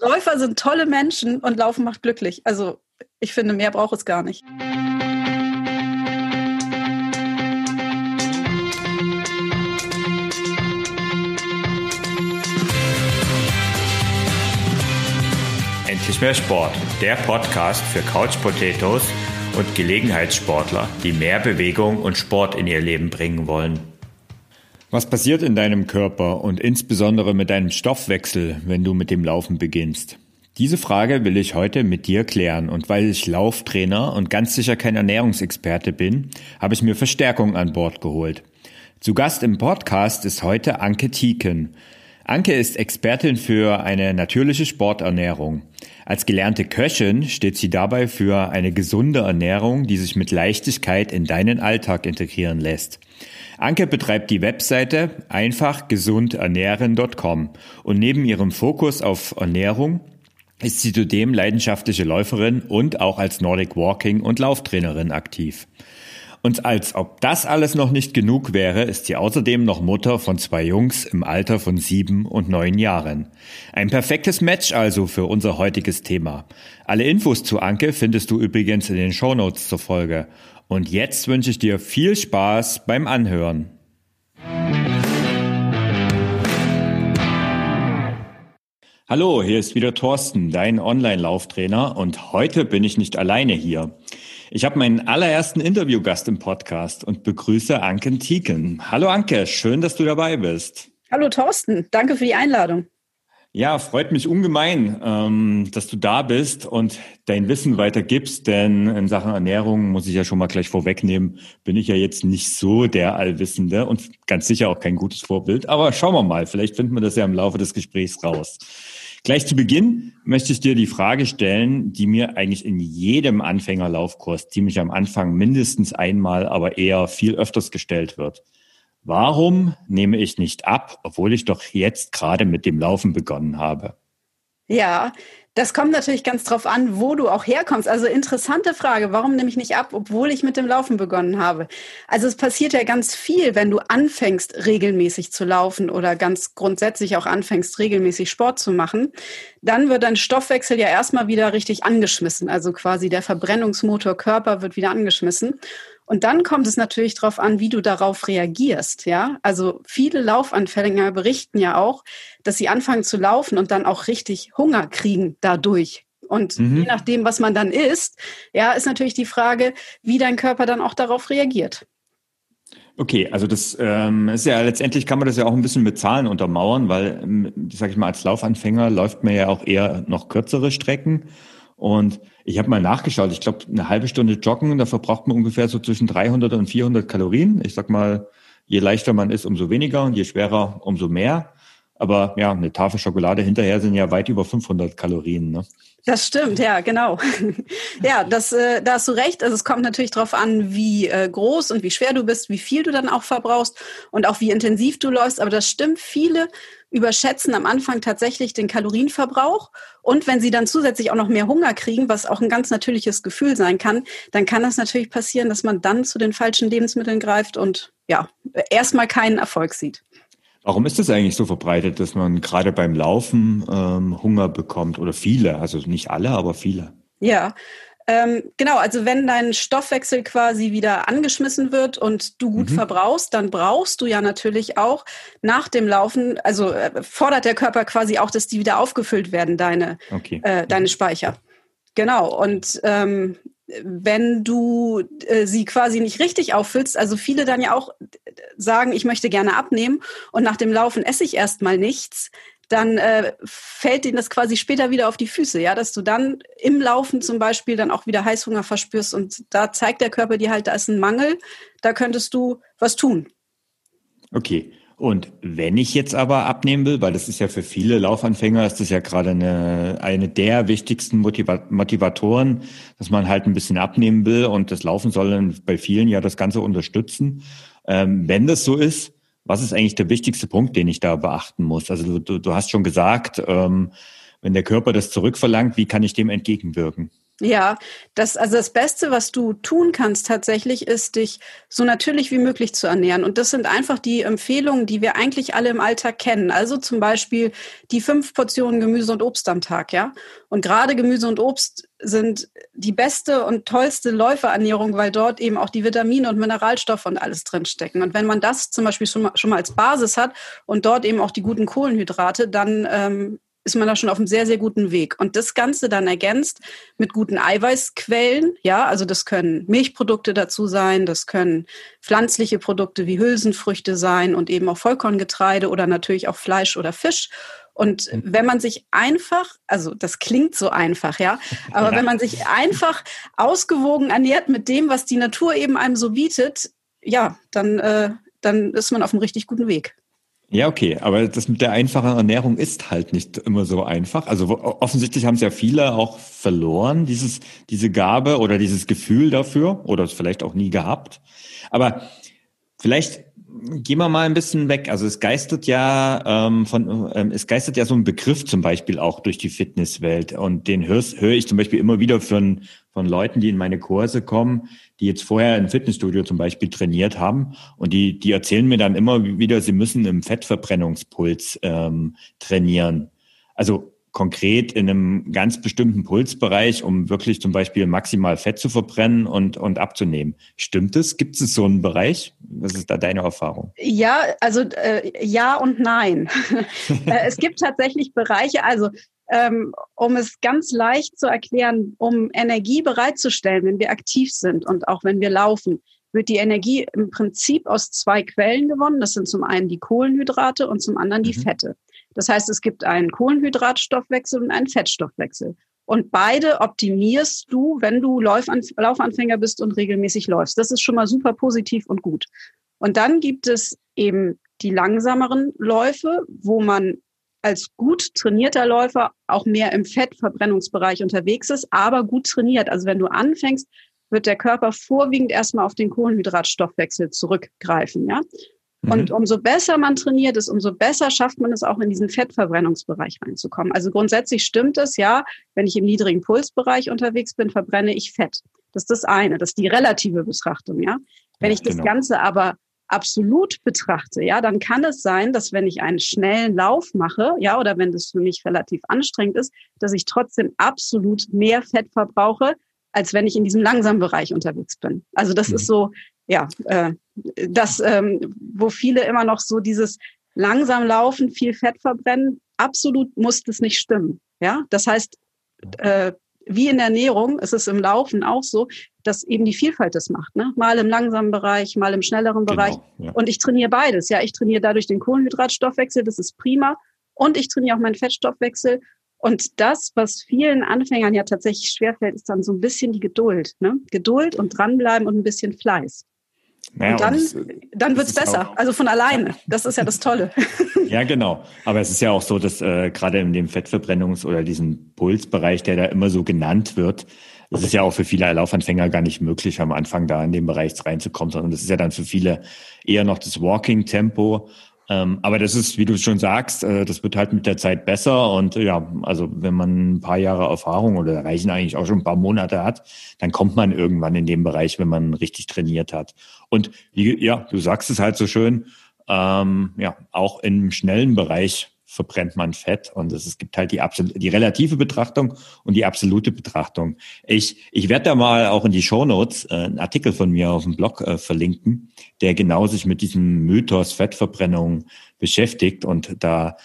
Läufer sind tolle Menschen und Laufen macht glücklich. Also ich finde, mehr braucht es gar nicht. Endlich mehr Sport, der Podcast für Couch Potatoes und Gelegenheitssportler, die mehr Bewegung und Sport in ihr Leben bringen wollen. Was passiert in deinem Körper und insbesondere mit deinem Stoffwechsel, wenn du mit dem Laufen beginnst? Diese Frage will ich heute mit dir klären und weil ich Lauftrainer und ganz sicher kein Ernährungsexperte bin, habe ich mir Verstärkung an Bord geholt. Zu Gast im Podcast ist heute Anke Tieken. Anke ist Expertin für eine natürliche Sporternährung. Als gelernte Köchin steht sie dabei für eine gesunde Ernährung, die sich mit Leichtigkeit in deinen Alltag integrieren lässt. Anke betreibt die Webseite einfachgesundernähren.com und neben ihrem Fokus auf Ernährung ist sie zudem leidenschaftliche Läuferin und auch als Nordic Walking und Lauftrainerin aktiv. Und als ob das alles noch nicht genug wäre, ist sie außerdem noch Mutter von zwei Jungs im Alter von sieben und neun Jahren. Ein perfektes Match also für unser heutiges Thema. Alle Infos zu Anke findest du übrigens in den Shownotes zur Folge. Und jetzt wünsche ich dir viel Spaß beim Anhören. Hallo, hier ist wieder Thorsten, dein Online-Lauftrainer und heute bin ich nicht alleine hier. Ich habe meinen allerersten Interviewgast im Podcast und begrüße Anke Tieken. Hallo Anke, schön, dass du dabei bist. Hallo Thorsten, danke für die Einladung. Ja, freut mich ungemein, ähm, dass du da bist und dein Wissen weitergibst, denn in Sachen Ernährung muss ich ja schon mal gleich vorwegnehmen, bin ich ja jetzt nicht so der Allwissende und ganz sicher auch kein gutes Vorbild. Aber schauen wir mal, vielleicht finden wir das ja im Laufe des Gesprächs raus. Gleich zu Beginn möchte ich dir die Frage stellen, die mir eigentlich in jedem Anfängerlaufkurs ziemlich am Anfang mindestens einmal, aber eher viel öfters gestellt wird. Warum nehme ich nicht ab, obwohl ich doch jetzt gerade mit dem Laufen begonnen habe? Ja, das kommt natürlich ganz drauf an, wo du auch herkommst. Also interessante Frage, warum nehme ich nicht ab, obwohl ich mit dem Laufen begonnen habe? Also es passiert ja ganz viel, wenn du anfängst, regelmäßig zu laufen oder ganz grundsätzlich auch anfängst, regelmäßig Sport zu machen. Dann wird dein Stoffwechsel ja erstmal wieder richtig angeschmissen. Also quasi der Verbrennungsmotor Körper wird wieder angeschmissen. Und dann kommt es natürlich darauf an, wie du darauf reagierst. Ja, also viele Laufanfänger berichten ja auch, dass sie anfangen zu laufen und dann auch richtig Hunger kriegen dadurch. Und mhm. je nachdem, was man dann isst, ja, ist natürlich die Frage, wie dein Körper dann auch darauf reagiert. Okay, also das ähm, ist ja letztendlich kann man das ja auch ein bisschen mit Zahlen untermauern, weil, ähm, sag ich mal, als Laufanfänger läuft man ja auch eher noch kürzere Strecken. Und ich habe mal nachgeschaut, ich glaube, eine halbe Stunde joggen, da verbraucht man ungefähr so zwischen 300 und 400 Kalorien. Ich sag mal, je leichter man ist, umso weniger und je schwerer, umso mehr. Aber ja, eine Tafel Schokolade hinterher sind ja weit über 500 Kalorien. Ne? Das stimmt, ja, genau. ja, das, äh, da hast du recht. Also es kommt natürlich darauf an, wie äh, groß und wie schwer du bist, wie viel du dann auch verbrauchst und auch wie intensiv du läufst. Aber das stimmt, viele überschätzen am Anfang tatsächlich den Kalorienverbrauch. Und wenn sie dann zusätzlich auch noch mehr Hunger kriegen, was auch ein ganz natürliches Gefühl sein kann, dann kann das natürlich passieren, dass man dann zu den falschen Lebensmitteln greift und ja, erstmal keinen Erfolg sieht. Warum ist das eigentlich so verbreitet, dass man gerade beim Laufen ähm, Hunger bekommt oder viele, also nicht alle, aber viele? Ja, ähm, genau, also wenn dein Stoffwechsel quasi wieder angeschmissen wird und du gut mhm. verbrauchst, dann brauchst du ja natürlich auch nach dem Laufen, also äh, fordert der Körper quasi auch, dass die wieder aufgefüllt werden, deine, okay. äh, deine Speicher. Genau, und ähm, wenn du äh, sie quasi nicht richtig auffüllst, also viele dann ja auch sagen, ich möchte gerne abnehmen und nach dem Laufen esse ich erstmal nichts, dann äh, fällt ihnen das quasi später wieder auf die Füße, ja, dass du dann im Laufen zum Beispiel dann auch wieder Heißhunger verspürst und da zeigt der Körper dir halt, da ist ein Mangel, da könntest du was tun. Okay. Und wenn ich jetzt aber abnehmen will, weil das ist ja für viele Laufanfänger, ist das ja gerade eine, eine der wichtigsten Motivatoren, dass man halt ein bisschen abnehmen will und das Laufen soll bei vielen ja das Ganze unterstützen. Ähm, wenn das so ist, was ist eigentlich der wichtigste Punkt, den ich da beachten muss? Also du, du hast schon gesagt, ähm, wenn der Körper das zurückverlangt, wie kann ich dem entgegenwirken? Ja, das, also das Beste, was du tun kannst tatsächlich, ist dich so natürlich wie möglich zu ernähren. Und das sind einfach die Empfehlungen, die wir eigentlich alle im Alltag kennen. Also zum Beispiel die fünf Portionen Gemüse und Obst am Tag, ja. Und gerade Gemüse und Obst sind die beste und tollste Läuferernährung, weil dort eben auch die Vitamine und Mineralstoffe und alles drinstecken. Und wenn man das zum Beispiel schon mal, schon mal als Basis hat und dort eben auch die guten Kohlenhydrate, dann ähm, ist man da schon auf einem sehr, sehr guten Weg. Und das Ganze dann ergänzt mit guten Eiweißquellen. Ja, also das können Milchprodukte dazu sein, das können pflanzliche Produkte wie Hülsenfrüchte sein und eben auch Vollkorngetreide oder natürlich auch Fleisch oder Fisch. Und mhm. wenn man sich einfach, also das klingt so einfach, ja, aber ja. wenn man sich einfach ausgewogen ernährt mit dem, was die Natur eben einem so bietet, ja, dann, äh, dann ist man auf einem richtig guten Weg. Ja, okay, aber das mit der einfachen Ernährung ist halt nicht immer so einfach. Also offensichtlich haben es ja viele auch verloren, dieses, diese Gabe oder dieses Gefühl dafür oder es vielleicht auch nie gehabt. Aber vielleicht gehen wir mal ein bisschen weg. Also es geistert ja ähm, von, ähm, es geistert ja so ein Begriff zum Beispiel auch durch die Fitnesswelt und den höre hör ich zum Beispiel immer wieder von, von Leuten, die in meine Kurse kommen, die jetzt vorher im Fitnessstudio zum Beispiel trainiert haben und die, die erzählen mir dann immer wieder, sie müssen im Fettverbrennungspuls ähm, trainieren. Also konkret in einem ganz bestimmten Pulsbereich, um wirklich zum Beispiel maximal Fett zu verbrennen und, und abzunehmen. Stimmt es? Gibt es so einen Bereich? Was ist da deine Erfahrung? Ja, also äh, ja und nein. Äh, es gibt tatsächlich Bereiche, also ähm, um es ganz leicht zu erklären, um Energie bereitzustellen, wenn wir aktiv sind und auch wenn wir laufen, wird die Energie im Prinzip aus zwei Quellen gewonnen. Das sind zum einen die Kohlenhydrate und zum anderen die mhm. Fette. Das heißt, es gibt einen Kohlenhydratstoffwechsel und einen Fettstoffwechsel. Und beide optimierst du, wenn du Laufanfänger bist und regelmäßig läufst. Das ist schon mal super positiv und gut. Und dann gibt es eben die langsameren Läufe, wo man als gut trainierter Läufer auch mehr im Fettverbrennungsbereich unterwegs ist, aber gut trainiert. Also wenn du anfängst, wird der Körper vorwiegend erstmal auf den Kohlenhydratstoffwechsel zurückgreifen, ja. Mhm. Und umso besser man trainiert ist, umso besser schafft man es auch in diesen Fettverbrennungsbereich reinzukommen. Also grundsätzlich stimmt es, ja, wenn ich im niedrigen Pulsbereich unterwegs bin, verbrenne ich Fett. Das ist das eine, das ist die relative Betrachtung, ja. Wenn ich das genau. Ganze aber absolut betrachte, ja, dann kann es sein, dass wenn ich einen schnellen Lauf mache, ja, oder wenn das für mich relativ anstrengend ist, dass ich trotzdem absolut mehr Fett verbrauche, als wenn ich in diesem langsamen Bereich unterwegs bin. Also das mhm. ist so, ja, äh, das, ähm, wo viele immer noch so dieses langsam laufen, viel Fett verbrennen, absolut muss das nicht stimmen. Ja, das heißt, äh, wie in der Ernährung ist es im Laufen auch so, dass eben die Vielfalt das macht. Ne? Mal im langsamen Bereich, mal im schnelleren genau, Bereich. Ja. Und ich trainiere beides. Ja, ich trainiere dadurch den Kohlenhydratstoffwechsel, das ist prima. Und ich trainiere auch meinen Fettstoffwechsel. Und das, was vielen Anfängern ja tatsächlich schwerfällt, ist dann so ein bisschen die Geduld. Ne? Geduld und dranbleiben und ein bisschen Fleiß. Naja, und dann, und das, dann wird's besser. Auch, also von alleine. Das ist ja das Tolle. Ja, genau. Aber es ist ja auch so, dass äh, gerade in dem Fettverbrennungs- oder diesem Pulsbereich, der da immer so genannt wird, das ist ja auch für viele Laufanfänger gar nicht möglich, am Anfang da in den Bereich reinzukommen, sondern das ist ja dann für viele eher noch das Walking-Tempo ähm, aber das ist, wie du schon sagst, äh, das wird halt mit der Zeit besser. Und ja, also wenn man ein paar Jahre Erfahrung oder reichen eigentlich auch schon ein paar Monate hat, dann kommt man irgendwann in dem Bereich, wenn man richtig trainiert hat. Und ja, du sagst es halt so schön, ähm, ja, auch im schnellen Bereich verbrennt man Fett. Und es gibt halt die, die relative Betrachtung und die absolute Betrachtung. Ich, ich werde da mal auch in die Show Notes äh, einen Artikel von mir auf dem Blog äh, verlinken, der genau sich mit diesem Mythos Fettverbrennung beschäftigt. Und da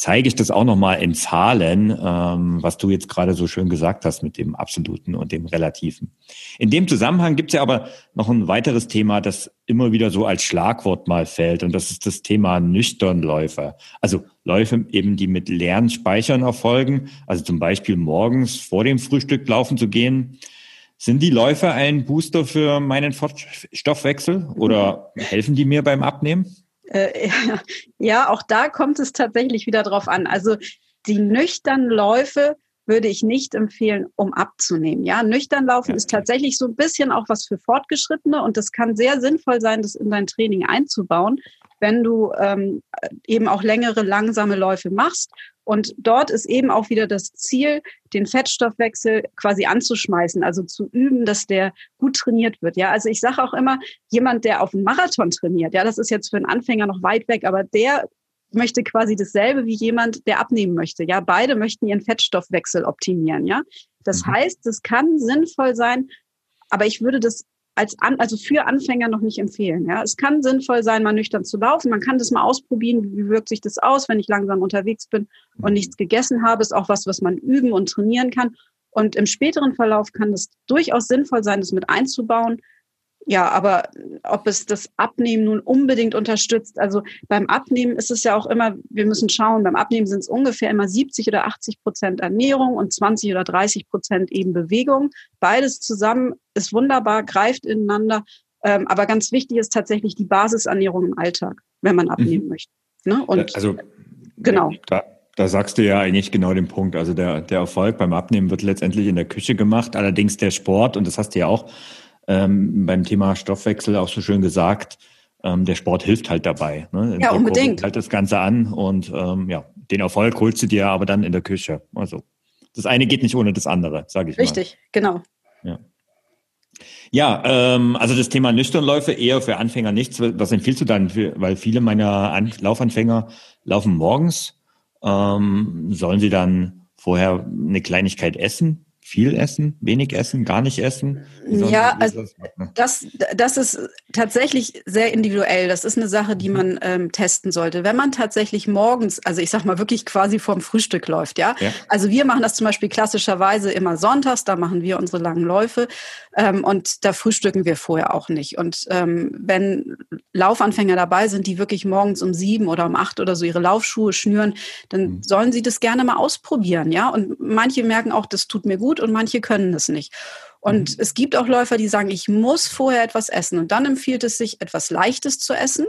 zeige ich das auch nochmal in Zahlen, ähm, was du jetzt gerade so schön gesagt hast mit dem Absoluten und dem Relativen. In dem Zusammenhang gibt es ja aber noch ein weiteres Thema, das immer wieder so als Schlagwort mal fällt, und das ist das Thema Nüchternläufer. Also Läufe eben, die mit leeren Speichern erfolgen, also zum Beispiel morgens vor dem Frühstück laufen zu gehen. Sind die Läufe ein Booster für meinen Stoffwechsel oder helfen die mir beim Abnehmen? Äh, ja, auch da kommt es tatsächlich wieder drauf an. Also die nüchternen Läufe würde ich nicht empfehlen, um abzunehmen. Ja, nüchtern laufen ist tatsächlich so ein bisschen auch was für Fortgeschrittene und das kann sehr sinnvoll sein, das in dein Training einzubauen, wenn du ähm, eben auch längere, langsame Läufe machst Und dort ist eben auch wieder das Ziel, den Fettstoffwechsel quasi anzuschmeißen, also zu üben, dass der gut trainiert wird. Ja, also ich sage auch immer, jemand, der auf einen Marathon trainiert, ja, das ist jetzt für einen Anfänger noch weit weg, aber der möchte quasi dasselbe wie jemand, der abnehmen möchte. Ja, beide möchten ihren Fettstoffwechsel optimieren. Ja, das mhm. heißt, es kann sinnvoll sein, aber ich würde das als an, also für Anfänger noch nicht empfehlen. Ja, es kann sinnvoll sein, mal nüchtern zu laufen. Man kann das mal ausprobieren. Wie wirkt sich das aus, wenn ich langsam unterwegs bin und nichts gegessen habe? Ist auch was, was man üben und trainieren kann. Und im späteren Verlauf kann es durchaus sinnvoll sein, das mit einzubauen. Ja, aber ob es das Abnehmen nun unbedingt unterstützt, also beim Abnehmen ist es ja auch immer, wir müssen schauen, beim Abnehmen sind es ungefähr immer 70 oder 80 Prozent Ernährung und 20 oder 30 Prozent eben Bewegung. Beides zusammen ist wunderbar, greift ineinander. Ähm, aber ganz wichtig ist tatsächlich die Basisernährung im Alltag, wenn man abnehmen mhm. möchte. Ne? Und also genau. Da, da sagst du ja eigentlich genau den Punkt. Also der, der Erfolg beim Abnehmen wird letztendlich in der Küche gemacht. Allerdings der Sport, und das hast du ja auch ähm, beim Thema Stoffwechsel auch so schön gesagt, ähm, der Sport hilft halt dabei. Ne? Ja, unbedingt. Halt das Ganze an und ähm, ja, den Erfolg holst du dir aber dann in der Küche. Also das eine geht nicht ohne das andere, sage ich Richtig, mal. genau. Ja. Ja, ähm, also das Thema Nüchternläufe eher für Anfänger nichts. Was empfiehlst du dann? Weil viele meiner An Laufanfänger laufen morgens. Ähm, sollen sie dann vorher eine Kleinigkeit essen? Viel essen, wenig essen, gar nicht essen? Ja, also das, das ist tatsächlich sehr individuell. Das ist eine Sache, die mhm. man ähm, testen sollte. Wenn man tatsächlich morgens, also ich sag mal wirklich quasi vorm Frühstück läuft, ja? ja. Also wir machen das zum Beispiel klassischerweise immer sonntags, da machen wir unsere langen Läufe ähm, und da frühstücken wir vorher auch nicht. Und ähm, wenn Laufanfänger dabei sind, die wirklich morgens um sieben oder um acht oder so ihre Laufschuhe schnüren, dann mhm. sollen sie das gerne mal ausprobieren, ja? Und manche merken auch, das tut mir gut und manche können es nicht. Und mhm. es gibt auch Läufer, die sagen, ich muss vorher etwas essen. Und dann empfiehlt es sich, etwas Leichtes zu essen,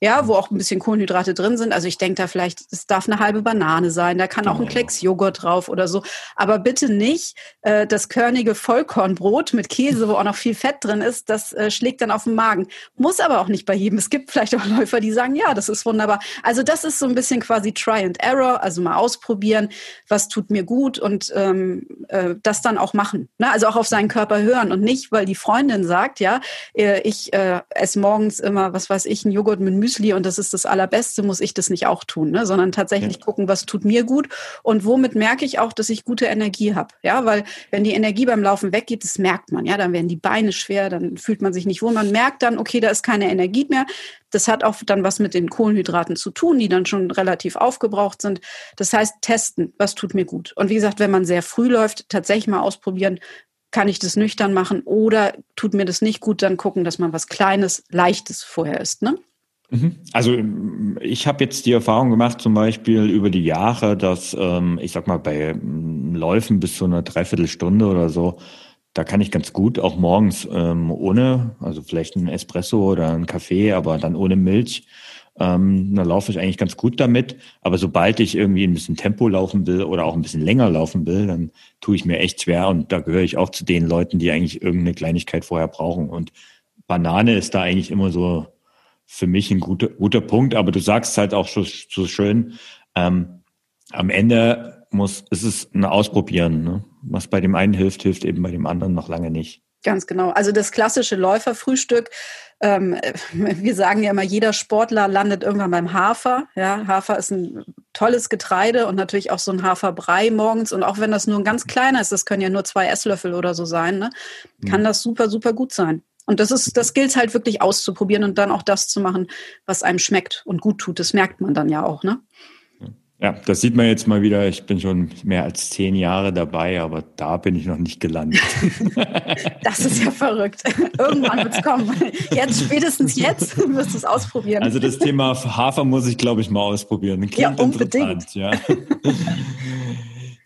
ja, wo auch ein bisschen Kohlenhydrate drin sind. Also ich denke da vielleicht, es darf eine halbe Banane sein, da kann auch ein Klecks Joghurt drauf oder so. Aber bitte nicht äh, das körnige Vollkornbrot mit Käse, wo auch noch viel Fett drin ist, das äh, schlägt dann auf den Magen. Muss aber auch nicht bei jedem. Es gibt vielleicht auch Läufer, die sagen, ja, das ist wunderbar. Also das ist so ein bisschen quasi Try and Error, also mal ausprobieren, was tut mir gut und ähm, äh, das dann auch machen. Ne? Also auch auf seinen Körper hören und nicht, weil die Freundin sagt, ja, äh, ich äh, esse morgens immer, was weiß ich, ein Joghurt mit Müsli und das ist das Allerbeste, muss ich das nicht auch tun, ne? sondern tatsächlich ja. gucken, was tut mir gut und womit merke ich auch, dass ich gute Energie habe. Ja, weil wenn die Energie beim Laufen weggeht, das merkt man, ja, dann werden die Beine schwer, dann fühlt man sich nicht wohl. Man merkt dann, okay, da ist keine Energie mehr. Das hat auch dann was mit den Kohlenhydraten zu tun, die dann schon relativ aufgebraucht sind. Das heißt, testen, was tut mir gut. Und wie gesagt, wenn man sehr früh läuft, tatsächlich mal ausprobieren, kann ich das nüchtern machen oder tut mir das nicht gut, dann gucken, dass man was Kleines, Leichtes vorher isst. Ne? Mhm. Also ich habe jetzt die Erfahrung gemacht, zum Beispiel über die Jahre, dass ähm, ich sag mal bei ähm, Läufen bis zu einer Dreiviertelstunde oder so, da kann ich ganz gut auch morgens ähm, ohne, also vielleicht ein Espresso oder ein Kaffee, aber dann ohne Milch, ähm, da laufe ich eigentlich ganz gut damit. Aber sobald ich irgendwie ein bisschen Tempo laufen will oder auch ein bisschen länger laufen will, dann tue ich mir echt schwer. Und da gehöre ich auch zu den Leuten, die eigentlich irgendeine Kleinigkeit vorher brauchen. Und Banane ist da eigentlich immer so für mich ein guter, guter Punkt. Aber du sagst halt auch so, so schön, ähm, am Ende muss, ist es ein Ausprobieren. Ne? Was bei dem einen hilft, hilft eben bei dem anderen noch lange nicht. Ganz genau. Also das klassische Läuferfrühstück. Ähm, wir sagen ja immer, jeder Sportler landet irgendwann beim Hafer. Ja, Hafer ist ein tolles Getreide und natürlich auch so ein Haferbrei morgens. Und auch wenn das nur ein ganz kleiner ist, das können ja nur zwei Esslöffel oder so sein, ne, kann mhm. das super, super gut sein. Und das ist, das gilt halt wirklich auszuprobieren und dann auch das zu machen, was einem schmeckt und gut tut. Das merkt man dann ja auch, ne? Ja, das sieht man jetzt mal wieder. Ich bin schon mehr als zehn Jahre dabei, aber da bin ich noch nicht gelandet. das ist ja verrückt. Irgendwann wird es kommen. Jetzt, spätestens jetzt, wirst du es ausprobieren. Also das Thema Hafer muss ich, glaube ich, mal ausprobieren. Klingt ja, unbedingt. Ja.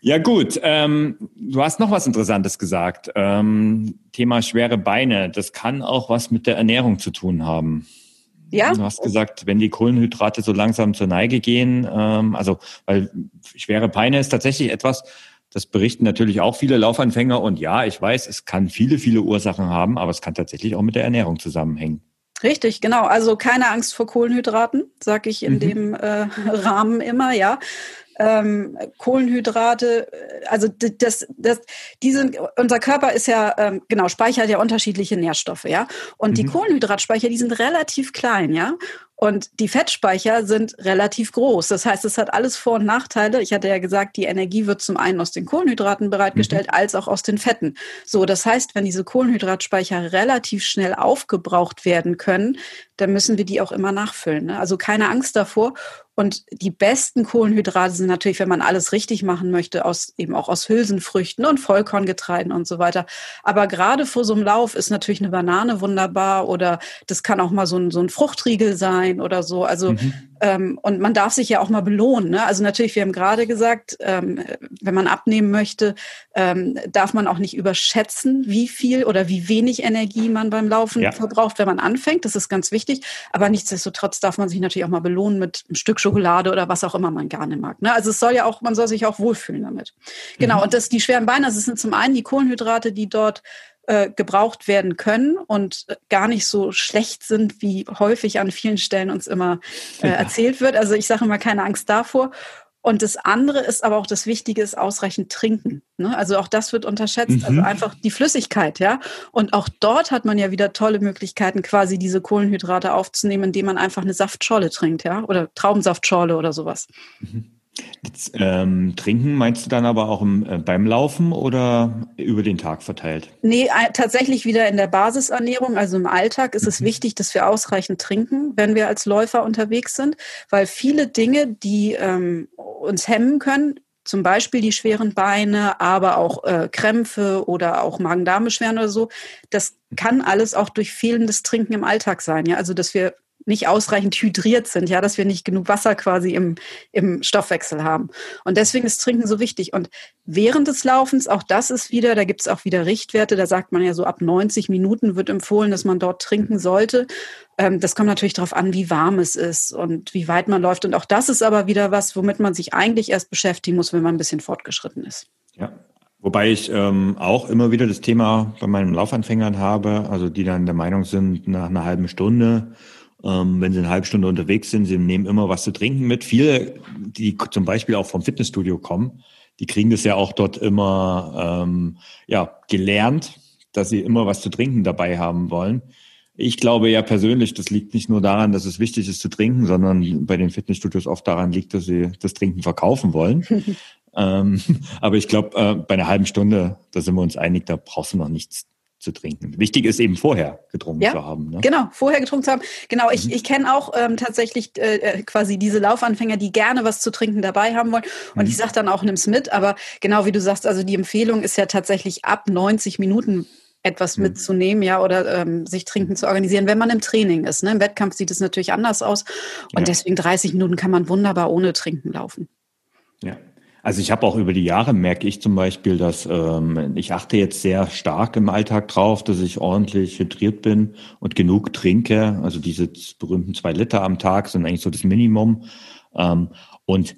ja, gut. Ähm, du hast noch was Interessantes gesagt. Ähm, Thema schwere Beine. Das kann auch was mit der Ernährung zu tun haben. Ja. Du hast gesagt, wenn die Kohlenhydrate so langsam zur Neige gehen, ähm, also weil schwere Beine ist tatsächlich etwas, das berichten natürlich auch viele Laufanfänger und ja, ich weiß, es kann viele, viele Ursachen haben, aber es kann tatsächlich auch mit der Ernährung zusammenhängen. Richtig, genau. Also keine Angst vor Kohlenhydraten, sage ich in mhm. dem äh, Rahmen immer, ja. Ähm, Kohlenhydrate, äh, also das, das, die sind, unser Körper ist ja, ähm, genau, speichert ja unterschiedliche Nährstoffe, ja. Und mhm. die Kohlenhydratspeicher, die sind relativ klein, ja. Und die Fettspeicher sind relativ groß. Das heißt, es hat alles Vor- und Nachteile. Ich hatte ja gesagt, die Energie wird zum einen aus den Kohlenhydraten bereitgestellt, mhm. als auch aus den Fetten. So, das heißt, wenn diese Kohlenhydratspeicher relativ schnell aufgebraucht werden können, dann müssen wir die auch immer nachfüllen. Ne? Also keine Angst davor. Und die besten Kohlenhydrate sind natürlich, wenn man alles richtig machen möchte, aus, eben auch aus Hülsenfrüchten und Vollkorngetreiden und so weiter. Aber gerade vor so einem Lauf ist natürlich eine Banane wunderbar oder das kann auch mal so ein, so ein Fruchtriegel sein oder so. Also mhm. Ähm, und man darf sich ja auch mal belohnen. Ne? Also natürlich, wir haben gerade gesagt, ähm, wenn man abnehmen möchte, ähm, darf man auch nicht überschätzen, wie viel oder wie wenig Energie man beim Laufen ja. verbraucht, wenn man anfängt. Das ist ganz wichtig. Aber nichtsdestotrotz darf man sich natürlich auch mal belohnen mit einem Stück Schokolade oder was auch immer man gerne mag. Ne? Also es soll ja auch, man soll sich auch wohlfühlen damit. Genau. Mhm. Und das, die schweren Beine, das sind zum einen die Kohlenhydrate, die dort äh, gebraucht werden können und gar nicht so schlecht sind, wie häufig an vielen Stellen uns immer äh, erzählt wird. Also ich sage immer keine Angst davor. Und das andere ist aber auch das Wichtige, ist ausreichend trinken. Ne? Also auch das wird unterschätzt. Also mhm. Also einfach die Flüssigkeit, ja. Und auch dort hat man ja wieder tolle Möglichkeiten, quasi diese Kohlenhydrate aufzunehmen, indem man einfach eine Saftschorle trinkt, ja. Oder Traubensaftschorle oder sowas. Mhm. Jetzt, ähm, trinken meinst du dann aber auch im, äh, beim Laufen oder über den Tag verteilt? Nee, tatsächlich wieder in der Basisernährung, also im Alltag ist mhm. es wichtig, dass wir ausreichend trinken, wenn wir als Läufer unterwegs sind, weil viele Dinge, die ähm, uns hemmen können, zum Beispiel die schweren Beine, aber auch äh, Krämpfe oder auch Magen-Darm-Beschwerden oder so, das kann alles auch durch fehlendes Trinken im Alltag sein. Ja, also dass wir nicht ausreichend hydriert sind, ja, dass wir nicht genug Wasser quasi im, im Stoffwechsel haben. Und deswegen ist Trinken so wichtig. Und während des Laufens, auch das ist wieder, da gibt es auch wieder Richtwerte, da sagt man ja so ab 90 Minuten wird empfohlen, dass man dort trinken sollte. Ähm, das kommt natürlich darauf an, wie warm es ist und wie weit man läuft. Und auch das ist aber wieder was, womit man sich eigentlich erst beschäftigen muss, wenn man ein bisschen fortgeschritten ist. Ja, Wobei ich ähm, auch immer wieder das Thema bei meinen Laufanfängern habe, also die dann der Meinung sind, nach einer halben Stunde ähm, wenn sie eine halbe Stunde unterwegs sind, sie nehmen immer was zu trinken mit. Viele, die zum Beispiel auch vom Fitnessstudio kommen, die kriegen das ja auch dort immer ähm, ja, gelernt, dass sie immer was zu trinken dabei haben wollen. Ich glaube ja persönlich, das liegt nicht nur daran, dass es wichtig ist zu trinken, sondern bei den Fitnessstudios oft daran liegt, dass sie das Trinken verkaufen wollen. ähm, aber ich glaube, äh, bei einer halben Stunde, da sind wir uns einig, da brauchst du noch nichts zu trinken. Wichtig ist eben vorher getrunken ja, zu haben. Ne? Genau, vorher getrunken zu haben. Genau, ich, mhm. ich kenne auch ähm, tatsächlich äh, äh, quasi diese Laufanfänger, die gerne was zu trinken dabei haben wollen. Und mhm. ich sage dann auch, nimm's mit. Aber genau wie du sagst, also die Empfehlung ist ja tatsächlich ab 90 Minuten etwas mhm. mitzunehmen, ja, oder ähm, sich trinken zu organisieren, wenn man im Training ist. Ne? Im Wettkampf sieht es natürlich anders aus. Und ja. deswegen 30 Minuten kann man wunderbar ohne Trinken laufen. Ja, also ich habe auch über die Jahre merke ich zum Beispiel, dass ähm, ich achte jetzt sehr stark im Alltag drauf, dass ich ordentlich hydriert bin und genug trinke. Also diese berühmten zwei Liter am Tag sind eigentlich so das Minimum. Ähm, und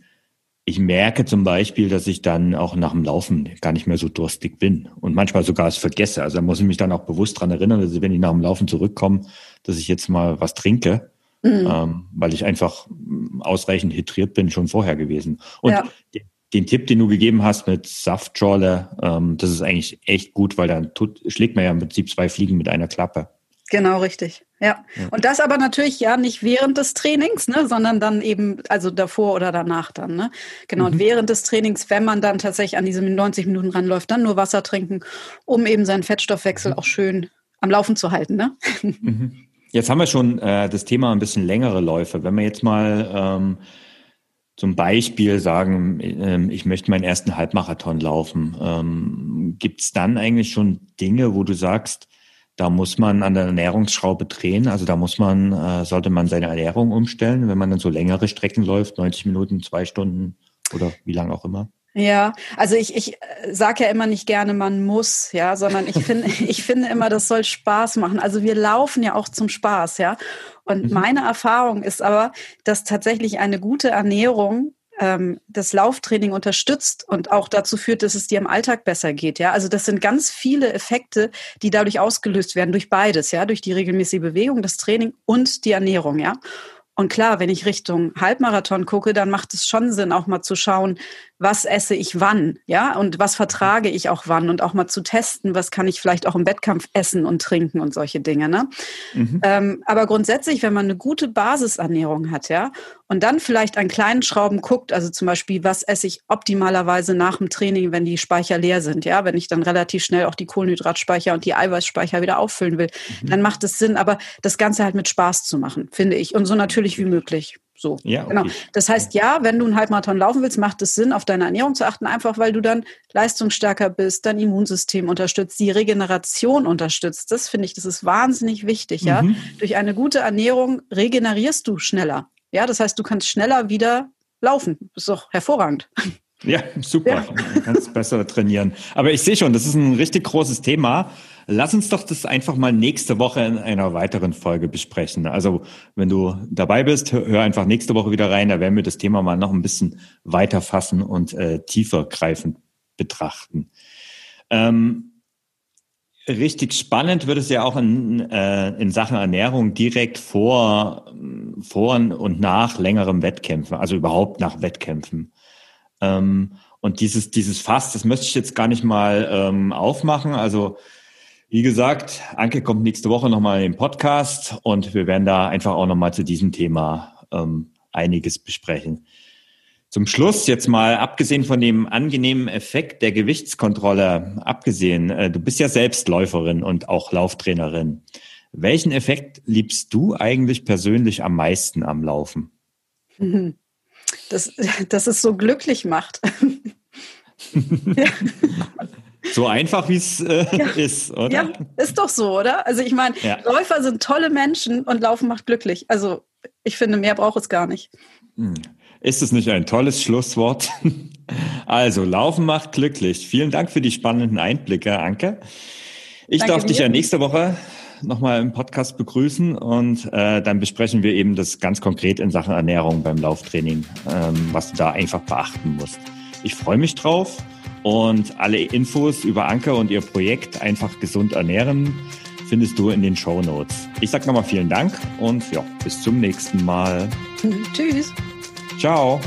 ich merke zum Beispiel, dass ich dann auch nach dem Laufen gar nicht mehr so durstig bin und manchmal sogar es vergesse. Also da muss ich mich dann auch bewusst dran erinnern, dass ich, wenn ich nach dem Laufen zurückkomme, dass ich jetzt mal was trinke. Mhm. Ähm, weil ich einfach ausreichend hydriert bin, schon vorher gewesen. Und ja den Tipp, den du gegeben hast mit Saftschorle, ähm, das ist eigentlich echt gut, weil dann tut, schlägt man ja im Prinzip zwei Fliegen mit einer Klappe. Genau, richtig. Ja. ja. Und das aber natürlich ja nicht während des Trainings, ne, sondern dann eben, also davor oder danach dann, ne? Genau. Mhm. Und während des Trainings, wenn man dann tatsächlich an diese 90 Minuten ranläuft, dann nur Wasser trinken, um eben seinen Fettstoffwechsel mhm. auch schön am Laufen zu halten, ne? Mhm. Jetzt haben wir schon äh, das Thema ein bisschen längere Läufe. Wenn wir jetzt mal ähm, zum Beispiel sagen, ähm, ich möchte meinen ersten Halbmarathon laufen, ähm, gibt es dann eigentlich schon Dinge, wo du sagst, da muss man an der Ernährungsschraube drehen, also da muss man, äh, sollte man seine Ernährung umstellen, wenn man dann so längere Strecken läuft, 90 Minuten, zwei Stunden oder wie lang auch immer? Ja, also ich, ich äh, sage ja immer nicht gerne, man muss, ja, sondern ich finde, ich finde immer, das soll Spaß machen. Also wir laufen ja auch zum Spaß, ja. Und mhm. meine Erfahrung ist aber, dass tatsächlich eine gute Ernährung ähm, das Lauftraining unterstützt und auch dazu führt, dass es dir im Alltag besser geht. Ja, also das sind ganz viele Effekte, die dadurch ausgelöst werden durch beides, ja, durch die regelmäßige Bewegung, das Training und die Ernährung. Ja, Und klar, wenn ich Richtung Halbmarathon gucke, dann macht es schon Sinn, auch mal zu schauen, was esse ich wann, ja, und was vertrage ich auch wann und auch mal zu testen, was kann ich vielleicht auch im Wettkampf essen und trinken und solche Dinge, ne? Mhm. Ähm, aber grundsätzlich, wenn man eine gute Basisernährung hat, ja, und dann vielleicht an kleinen Schrauben guckt, also zum Beispiel, was esse ich optimalerweise nach dem Training, wenn die Speicher leer sind, ja, wenn ich dann relativ schnell auch die Kohlenhydratspeicher und die Eiweißspeicher wieder auffüllen will, mhm. dann macht es Sinn, aber das Ganze halt mit Spaß zu machen, finde ich, und so natürlich wie möglich. So. Ja, okay. genau. Das heißt, ja, wenn du einen Halbmarathon laufen willst, macht es Sinn, auf deine Ernährung zu achten, einfach weil du dann leistungsstärker bist, dein Immunsystem unterstützt, die Regeneration unterstützt. Das finde ich, das ist wahnsinnig wichtig, ja. Mhm. Durch eine gute Ernährung regenerierst du schneller. Ja, das heißt, du kannst schneller wieder laufen. Das ist doch hervorragend. Ja, super. Ja. Du kannst besser trainieren. Aber ich sehe schon, das ist ein richtig großes Thema. Lass uns doch das einfach mal nächste Woche in einer weiteren Folge besprechen. Also wenn du dabei bist, hör einfach nächste Woche wieder rein. Da werden wir das Thema mal noch ein bisschen weiter fassen und äh, tiefer greifend betrachten. Ähm, richtig spannend wird es ja auch in, äh, in Sachen Ernährung direkt vor, vor und nach längerem Wettkämpfen, also überhaupt nach Wettkämpfen. Ähm, und dieses, dieses Fass, das möchte ich jetzt gar nicht mal ähm, aufmachen. Also wie gesagt, Anke kommt nächste Woche nochmal in den Podcast und wir werden da einfach auch nochmal zu diesem Thema ähm, einiges besprechen. Zum Schluss jetzt mal, abgesehen von dem angenehmen Effekt der Gewichtskontrolle, abgesehen, äh, du bist ja selbst Läuferin und auch Lauftrainerin. Welchen Effekt liebst du eigentlich persönlich am meisten am Laufen? Das, dass es so glücklich macht. ja. So einfach wie es äh, ja. ist, oder? Ja, ist doch so, oder? Also ich meine, ja. Läufer sind tolle Menschen und Laufen macht glücklich. Also ich finde, mehr braucht es gar nicht. Hm. Ist es nicht ein tolles Schlusswort? Also, Laufen macht glücklich. Vielen Dank für die spannenden Einblicke, Anke. Ich Danke darf dir. dich ja nächste Woche nochmal im Podcast begrüßen und äh, dann besprechen wir eben das ganz konkret in Sachen Ernährung beim Lauftraining, ähm, was du da einfach beachten musst. Ich freue mich drauf und alle Infos über Anke und ihr Projekt Einfach gesund ernähren findest du in den Show Notes. Ich sage nochmal vielen Dank und ja, bis zum nächsten Mal. Tschüss. Ciao.